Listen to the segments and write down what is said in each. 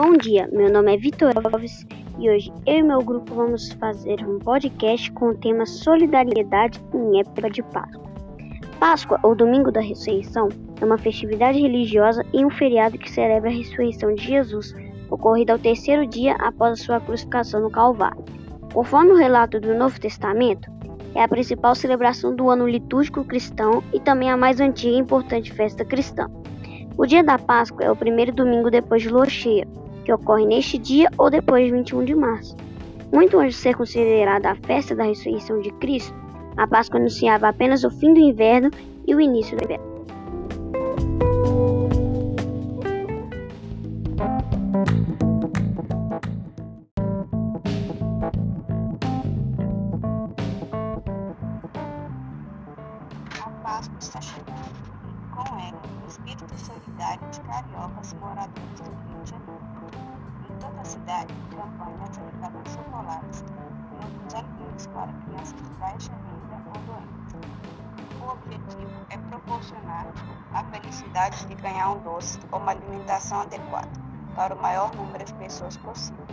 Bom dia, meu nome é Vitor Alves e hoje eu e meu grupo vamos fazer um podcast com o tema Solidariedade em época de Páscoa. Páscoa, ou Domingo da Ressurreição, é uma festividade religiosa e um feriado que celebra a ressurreição de Jesus, ocorrida ao terceiro dia após a sua crucificação no Calvário. Conforme o relato do Novo Testamento, é a principal celebração do ano litúrgico cristão e também a mais antiga e importante festa cristã. O dia da Páscoa é o primeiro domingo depois de lua cheia, que ocorre neste dia ou depois de 21 de março. Muito antes de ser considerada a festa da ressurreição de Cristo, a Páscoa anunciava apenas o fim do inverno e o início do inverno. Páscoa está chegando com ela, o espírito de cariocas moradores do Rio de Janeiro. Em toda a cidade, campanhas arrecadam chocolates e outros alimentos para crianças de baixa renda ou doentes. O objetivo é proporcionar a felicidade de ganhar um doce ou uma alimentação adequada para o maior número de pessoas possível,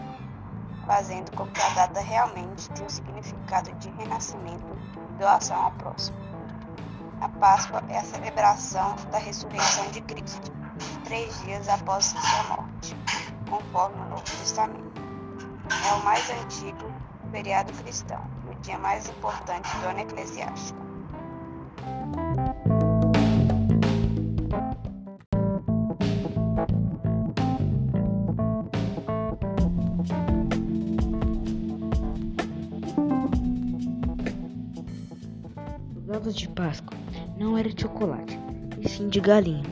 fazendo com que a data realmente tenha um significado de renascimento e doação ao próximo. A Páscoa é a celebração da ressurreição de Cristo, três dias após sua morte, conforme o Novo Testamento. É o mais antigo feriado cristão o dia mais importante do ano eclesiástico. Os ovos de Páscoa não eram de chocolate, e sim de galinha,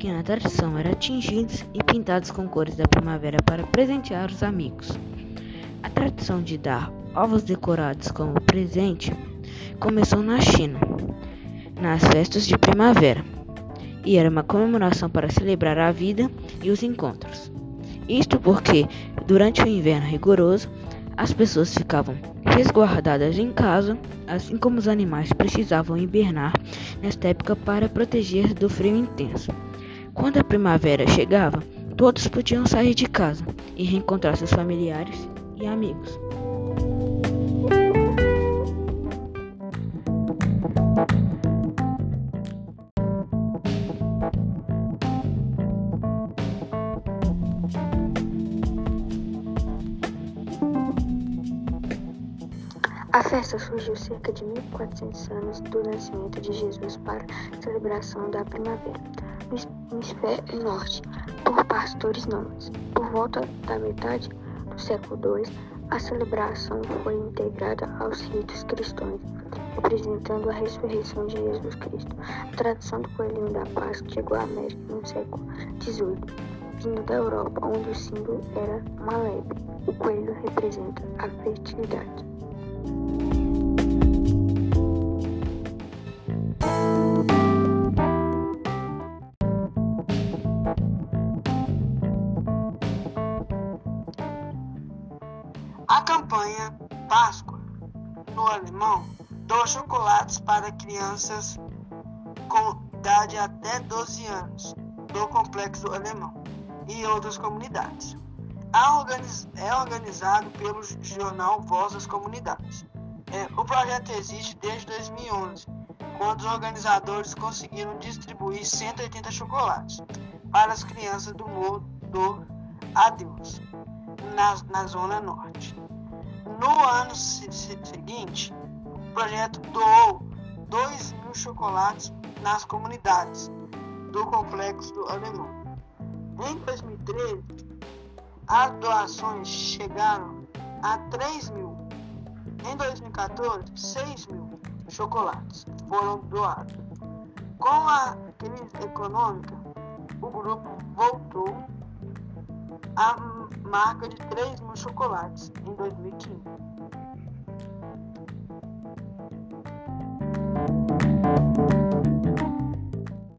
que na tradição eram tingidos e pintados com cores da primavera para presentear os amigos. A tradição de dar ovos decorados como presente começou na China, nas festas de primavera, e era uma comemoração para celebrar a vida e os encontros. Isto porque, durante o inverno rigoroso, as pessoas ficavam resguardadas em casa, assim como os animais precisavam hibernar nesta época para proteger do frio intenso. Quando a primavera chegava, todos podiam sair de casa e reencontrar seus familiares e amigos. A festa surgiu cerca de 1400 anos do nascimento de Jesus para celebração da primavera no hemisfério norte por pastores nômades. Por volta da metade do século II, a celebração foi integrada aos ritos cristãos, representando a ressurreição de Jesus Cristo. A tradição do coelhinho da Páscoa chegou à América no século XVIII, vindo da Europa, onde o símbolo era uma lebre. O coelho representa a fertilidade. A campanha Páscoa, no alemão, doa chocolates para crianças com idade até 12 anos do Complexo Alemão e outras comunidades. É organizado pelo jornal Voz das Comunidades. É, o projeto existe desde 2011, quando os organizadores conseguiram distribuir 180 chocolates para as crianças do Morro do Adeus, na, na Zona Norte. No ano seguinte, o projeto doou 2 mil chocolates nas comunidades do Complexo do Alemão. Em 2013, as doações chegaram a 3 mil. Em 2014, 6 mil chocolates foram doados. Com a crise econômica, o grupo voltou à marca de 3 mil chocolates em 2015.